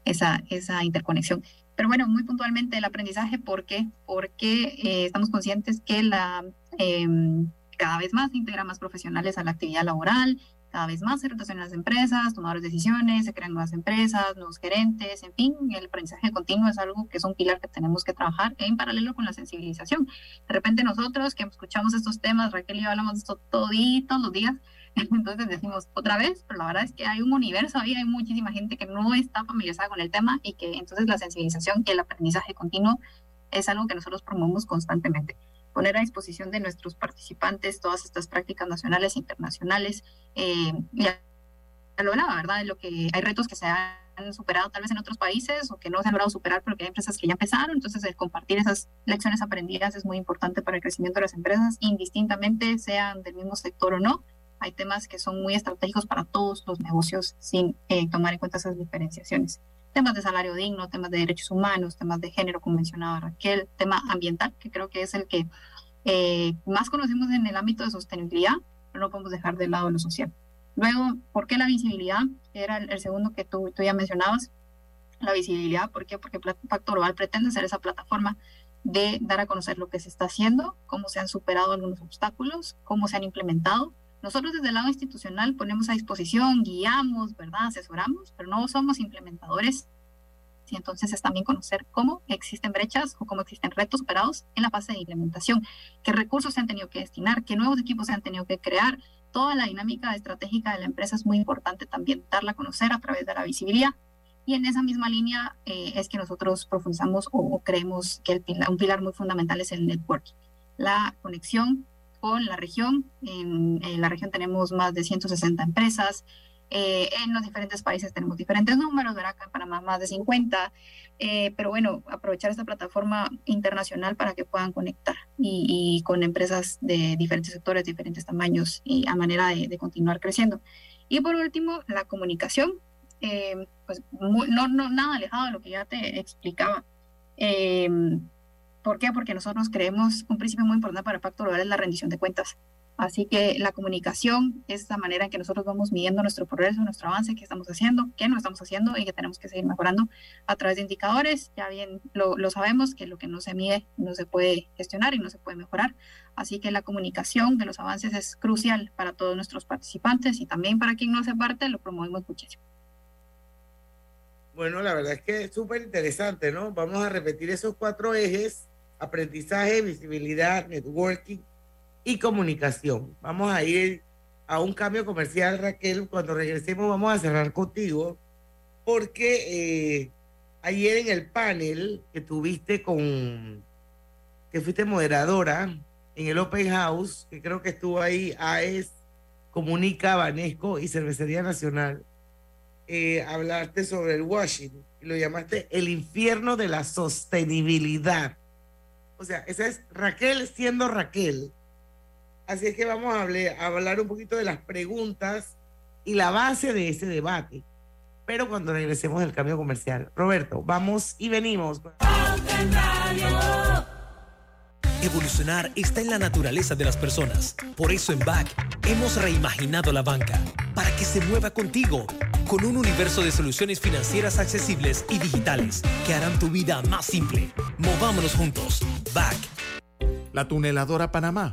esa, esa interconexión. Pero bueno, muy puntualmente el aprendizaje, ¿por qué? Porque eh, estamos conscientes que la, em, cada vez más se integra más profesionales a la actividad laboral, cada vez más se rotacionan las empresas, tomadores de decisiones, se crean nuevas empresas, nuevos gerentes, en fin, el aprendizaje continuo es algo que es un pilar que tenemos que trabajar en paralelo con la sensibilización. De repente nosotros que escuchamos estos temas, Raquel y yo hablamos de esto todos los días, [LAUGHS] entonces decimos otra vez, pero la verdad es que hay un universo ahí, hay muchísima gente que no está familiarizada con el tema y que entonces la sensibilización y el aprendizaje continuo es algo que nosotros promovemos constantemente poner a disposición de nuestros participantes todas estas prácticas nacionales e internacionales. Eh, ya lo hablaba, ¿verdad? De lo que hay retos que se han superado tal vez en otros países o que no se han logrado superar, pero que hay empresas que ya empezaron. Entonces, el compartir esas lecciones aprendidas es muy importante para el crecimiento de las empresas, indistintamente sean del mismo sector o no. Hay temas que son muy estratégicos para todos los negocios sin eh, tomar en cuenta esas diferenciaciones temas de salario digno, temas de derechos humanos, temas de género, como mencionaba Raquel, tema ambiental, que creo que es el que eh, más conocemos en el ámbito de sostenibilidad, pero no podemos dejar de lado lo social. Luego, ¿por qué la visibilidad? Era el, segundo que tú, tú, ya mencionabas. La visibilidad, ¿por qué? Porque Pacto Global pretende ser esa plataforma de dar a conocer lo que se está haciendo, cómo se han superado algunos obstáculos, cómo se han implementado. Nosotros desde el lado institucional ponemos a disposición, guiamos, ¿verdad? Asesoramos, pero no somos implementadores y entonces es también conocer cómo existen brechas o cómo existen retos superados en la fase de implementación, qué recursos se han tenido que destinar, qué nuevos equipos se han tenido que crear. Toda la dinámica estratégica de la empresa es muy importante también darla a conocer a través de la visibilidad. Y en esa misma línea eh, es que nosotros profundizamos o, creemos que el un pilar muy fundamental es el networking, la conexión con la región. En, en la región tenemos más de 160 empresas, eh, en los diferentes países tenemos diferentes números, ¿verdad? Acá en Panamá más de 50, eh, pero bueno, aprovechar esta plataforma internacional para que puedan conectar y, con empresas de diferentes sectores, diferentes tamaños y a manera de, continuar creciendo. Y por último, la comunicación, eh, pues no, no, nada alejado de lo que ya te explicaba. ¿Por qué? Porque nosotros creemos un principio muy importante para el Pacto Global es la rendición de cuentas. Así que la comunicación es la manera en que nosotros vamos midiendo nuestro progreso, nuestro avance, qué estamos haciendo, qué no estamos haciendo y que tenemos que seguir mejorando a través de indicadores. Ya bien lo, sabemos que lo que no se mide no se puede gestionar y no se puede mejorar. Así que la comunicación de los avances es crucial para todos nuestros participantes y también para quien no hace parte lo promovemos muchísimo. Bueno, la verdad es que es súper interesante, ¿no? Vamos a repetir esos cuatro ejes, aprendizaje, visibilidad, networking y comunicación. Vamos a ir a un cambio comercial, Raquel. Cuando regresemos vamos a cerrar contigo, porque eh, ayer en el panel que tuviste con, que fuiste moderadora en el Open House, que creo que estuvo ahí, AES, Comunica, Banesco y Cervecería Nacional, eh, hablaste sobre el washing y lo llamaste el infierno de la sostenibilidad. O sea, esa es Raquel siendo Raquel Así es que vamos a hablar, un poquito de las preguntas y la base de ese debate. Pero cuando regresemos del cambio comercial. Roberto, vamos y venimos. Evolucionar está en la naturaleza de las personas. Por eso en BAC hemos reimaginado la banca para que se mueva contigo con un universo de soluciones financieras accesibles y digitales que harán tu vida más simple. Movámonos juntos. BAC. La tuneladora Panamá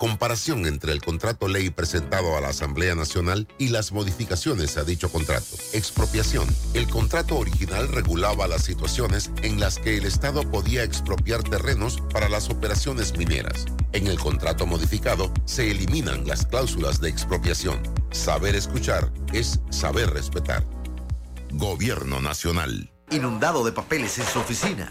comparación entre el contrato ley presentado a la Asamblea Nacional y las modificaciones a dicho contrato. Expropiación. El contrato original regulaba las situaciones en las que el Estado podía expropiar terrenos para las operaciones mineras. En el contrato modificado se eliminan las cláusulas de expropiación. Saber escuchar es saber respetar. Gobierno Nacional. Inundado de papeles en su oficina.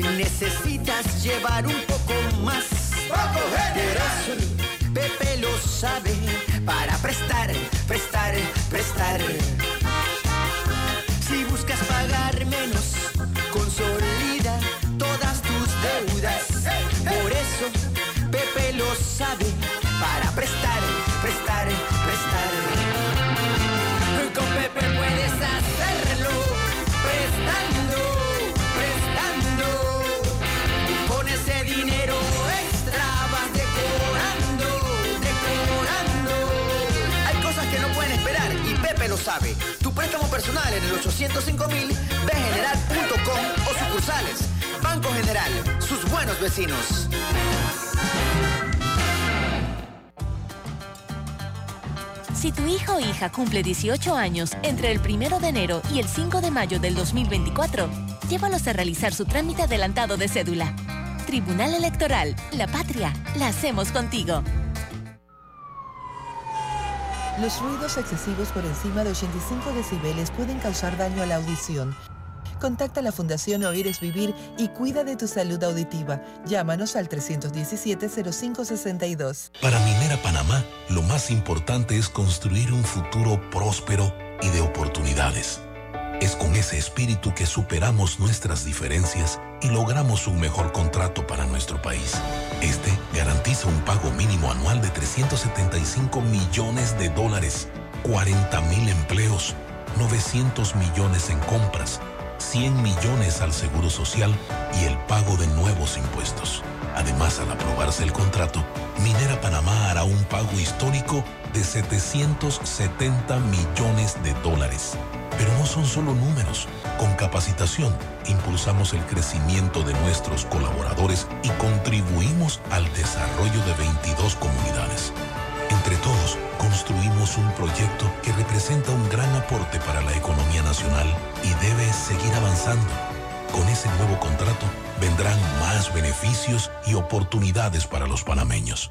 necesitas llevar un poco más. Por eso Pepe lo sabe para prestar, prestar, prestar. Si buscas pagar menos, consolida todas tus deudas. Por eso Pepe lo sabe Tu préstamo personal en el 805 mil bgeneral.com o sucursales. Banco General, sus buenos vecinos. Si tu hijo o hija cumple 18 años entre el 1 de enero y el 5 de mayo del 2024, llévalos a realizar su trámite adelantado de cédula. Tribunal Electoral, la patria, la hacemos contigo. Los ruidos excesivos por encima de 85 decibeles pueden causar daño a la audición. Contacta a la Fundación Oír es Vivir y cuida de tu salud auditiva. Llámanos al 317-0562. Para Minera Panamá, lo más importante es construir un futuro próspero y de oportunidades. Es con ese espíritu que superamos nuestras diferencias y logramos un mejor contrato para nuestro país. Este garantiza un pago mínimo anual de 375 millones de dólares, 40 mil empleos, 900 millones en compras, 100 millones al Seguro Social y el pago de nuevos impuestos. Además, al aprobarse el contrato, Minera Panamá hará un pago histórico de 770 millones de dólares. Pero no son solo números. Con capacitación, impulsamos el crecimiento de nuestros colaboradores y contribuimos al desarrollo de 22 comunidades. Entre todos, construimos un proyecto que representa un gran aporte para la economía nacional y debe seguir avanzando. Con ese nuevo contrato vendrán más beneficios y oportunidades para los panameños.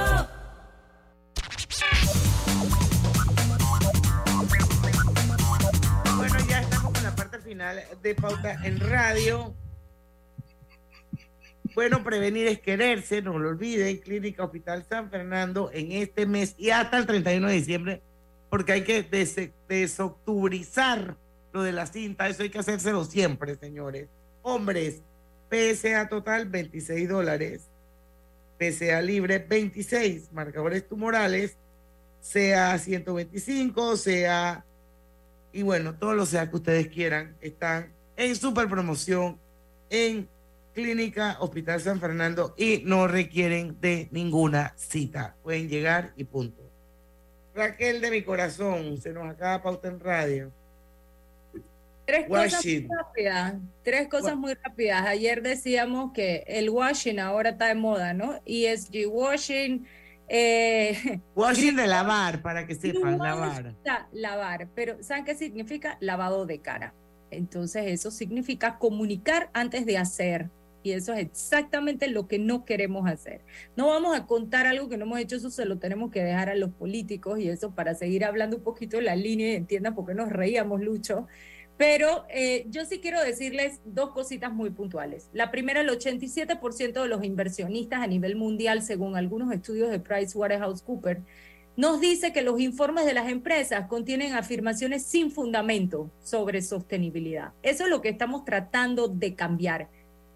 De Pauta en Radio. Bueno, prevenir es quererse, no lo olviden, Clínica Hospital San Fernando en este mes y hasta el 31 de diciembre, porque hay que des desoctubrizar lo de la cinta, eso hay que hacérselo siempre, señores. Hombres, PSA total 26 dólares, PSA libre 26, marcadores tumorales, sea 125, sea, y bueno, todos los sea que ustedes quieran, están en super promoción en Clínica Hospital San Fernando y no requieren de ninguna cita. Pueden llegar y punto. Raquel de mi corazón, se nos acaba pauta en radio. Tres cosas muy rápidas. Tres cosas muy rápidas. Ayer decíamos que el washing ahora está de moda, ¿no? ESG washing. Eh, [LAUGHS] Washing de [LAUGHS] lavar, para que sepan, lavar. lavar, pero ¿saben qué significa? Lavado de cara. Entonces eso significa comunicar antes de hacer. Y eso es exactamente lo que no queremos hacer. No vamos a contar algo que no hemos hecho, eso se lo tenemos que dejar a los políticos y eso para seguir hablando un poquito de la línea y entiendan por qué nos reíamos, Lucho. Pero eh, yo sí quiero decirles dos cositas muy puntuales. La primera, el 87% de los inversionistas a nivel mundial, según algunos estudios de PricewaterhouseCoopers, nos dice que los informes de las empresas contienen afirmaciones sin fundamento sobre sostenibilidad. Eso es lo que estamos tratando de cambiar.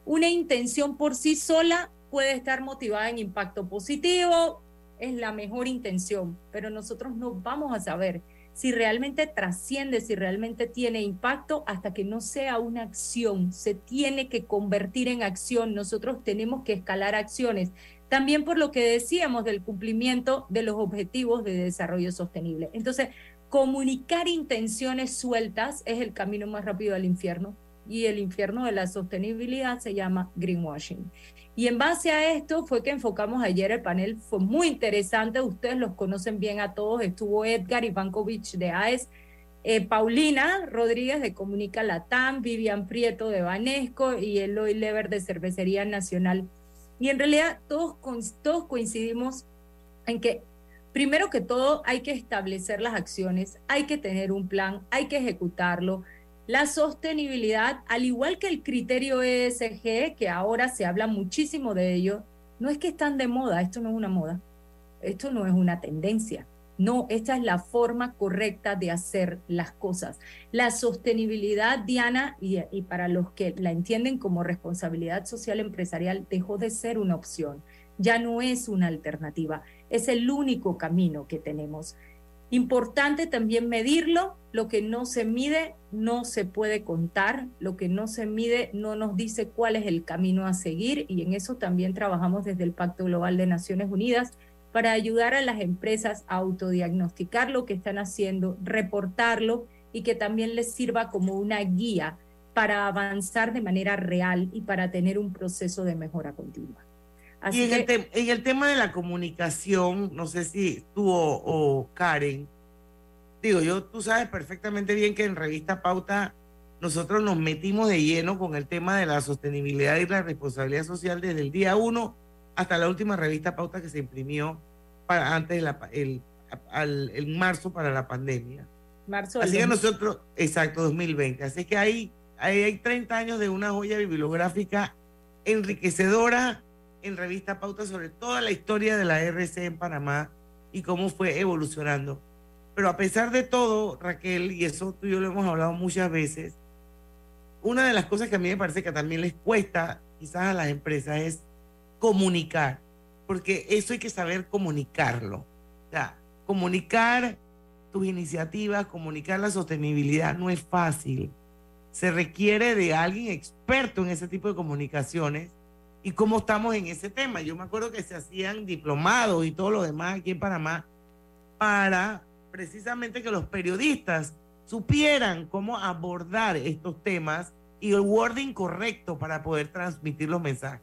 Una intención por sí sola puede estar motivada en impacto positivo, es la mejor intención, pero nosotros no vamos a saber si realmente trasciende, si realmente tiene impacto, hasta que no sea una acción. Se tiene que convertir en acción. Nosotros tenemos que escalar acciones. También por lo que decíamos del cumplimiento de los objetivos de desarrollo sostenible. Entonces, comunicar intenciones sueltas es el camino más rápido al infierno y el infierno de la sostenibilidad se llama greenwashing. Y en base a esto fue que enfocamos ayer el panel, fue muy interesante, ustedes los conocen bien a todos, estuvo Edgar Ivankovich de AES, eh, Paulina Rodríguez de Comunica Latam, Vivian Prieto de Banesco y Eloy Lever de Cervecería Nacional. Y en realidad todos, todos coincidimos en que primero que todo hay que establecer las acciones, hay que tener un plan, hay que ejecutarlo, la sostenibilidad, al igual que el criterio ESG, que ahora se habla muchísimo de ello, no es que están de moda, esto no es una moda, esto no es una tendencia. No, esta es la forma correcta de hacer las cosas. La sostenibilidad, Diana, y, y, para los que la entienden como responsabilidad social empresarial, dejó de ser una opción. Ya no es una alternativa, es el único camino que tenemos. Importante también medirlo, lo que no se mide no se puede contar, lo que no se mide no nos dice cuál es el camino a seguir. Y en eso también trabajamos desde el Pacto Global de Naciones Unidas para ayudar a las empresas a autodiagnosticar lo que están haciendo, reportarlo y que también les sirva como una guía para avanzar de manera real y para tener un proceso de mejora continua y en, el tema de la comunicación, no sé si tú o, Karen, digo, yo tú sabes perfectamente bien que en Revista Pauta nosotros nos metimos de lleno con el tema de la sostenibilidad y la responsabilidad social desde el día uno hasta la última revista Pauta que se imprimió para antes de la, el, al, marzo para la pandemia. Marzo Así que nosotros, exacto, 2020. Así que hay, hay, hay 30 años de una joya bibliográfica enriquecedora en Revista Pauta sobre toda la historia de la RC en Panamá y cómo fue evolucionando. Pero a pesar de todo, Raquel, y eso tú y yo lo hemos hablado muchas veces, una de las cosas que a mí me parece que también les cuesta quizás a las empresas es comunicar, porque eso hay que saber comunicarlo. O comunicar tus iniciativas, comunicar la sostenibilidad no es fácil. Se requiere de alguien experto en ese tipo de comunicaciones y cómo estamos en ese tema. Yo me acuerdo que se hacían diplomados y todo lo demás aquí en Panamá para precisamente que los periodistas supieran cómo abordar estos temas y el wording correcto para poder transmitir los mensajes.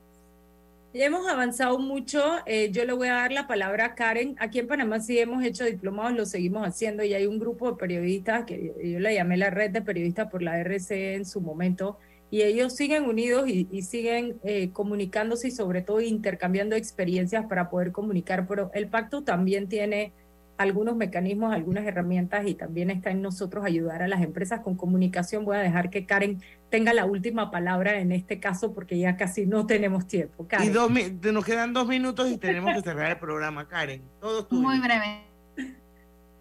Ya hemos avanzado mucho. Eh, yo le voy a dar la palabra a Karen. Aquí en Panamá sí hemos hecho diplomados, lo seguimos haciendo y hay un grupo de periodistas que yo le llamé la red de periodistas por la RC en su momento y ellos siguen unidos y, siguen eh, comunicándose y sobre todo intercambiando experiencias para poder comunicar, pero el pacto también tiene algunos mecanismos, algunas herramientas y también está en nosotros ayudar a las empresas con comunicación. Voy a dejar que Karen tenga la última palabra en este caso porque ya casi no tenemos tiempo. Y dos, nos quedan dos minutos y tenemos que cerrar el programa, Karen. Todo Muy breve.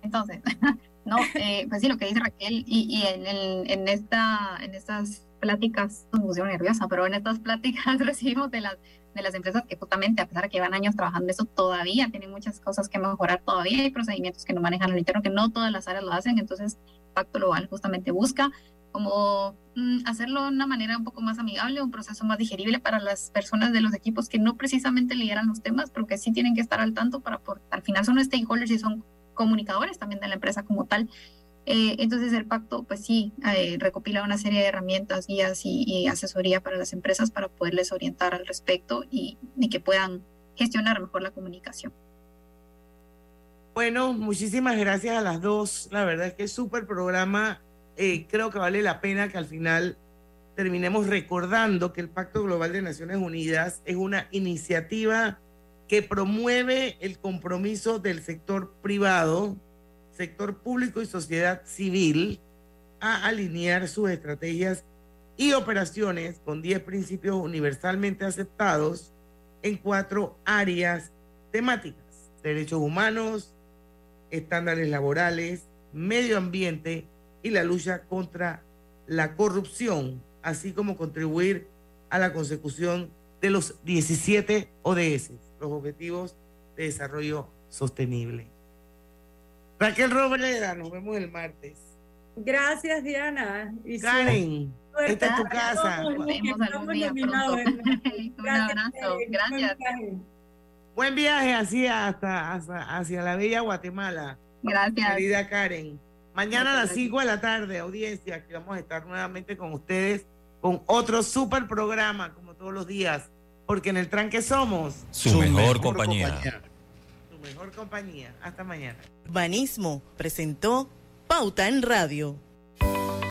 Entonces, [LAUGHS] no, eh, pues sí, lo que dice Raquel y, en, en, esta, en estas pláticas, me pusieron nerviosa, pero en estas pláticas [LAUGHS] recibimos de las, de las empresas que justamente, a pesar de que llevan años trabajando eso, todavía tienen muchas cosas que mejorar, todavía hay procedimientos que no manejan al interno, que no todas las áreas lo hacen, entonces Pacto Global justamente busca como mm, hacerlo de una manera un poco más amigable, un proceso más digerible para las personas de los equipos que no precisamente lideran los temas, pero que sí tienen que estar al tanto para, por, al final son stakeholders y son comunicadores también de la empresa como tal eh, entonces el pacto, pues sí, eh, recopila una serie de herramientas, guías y, asesoría para las empresas para poderles orientar al respecto y, que puedan gestionar mejor la comunicación. Bueno, muchísimas gracias a las dos. La verdad es que es súper programa. Eh, creo que vale la pena que al final terminemos recordando que el Pacto Global de Naciones Unidas es una iniciativa que promueve el compromiso del sector privado sector público y sociedad civil a alinear sus estrategias y operaciones con 10 principios universalmente aceptados en cuatro áreas temáticas, derechos humanos, estándares laborales, medio ambiente y la lucha contra la corrupción, así como contribuir a la consecución de los 17 ODS, los Objetivos de Desarrollo Sostenible. Raquel Robreda, nos vemos el martes. Gracias, Diana. Y Karen, suerte. esta es tu casa. Nos vemos algún día pronto. [LAUGHS] Un abrazo. Gracias. Buen viaje hacia, hasta, hasta- hacia la bella Guatemala. Gracias. Querida Karen. Mañana a las Muchas 5 de la tarde, audiencia, aquí vamos a estar nuevamente con ustedes con otro super programa, como todos los días, porque en el tranque somos Su, mejor, compañía. Mejor compañía. Hasta mañana. Banismo presentó Pauta en Radio.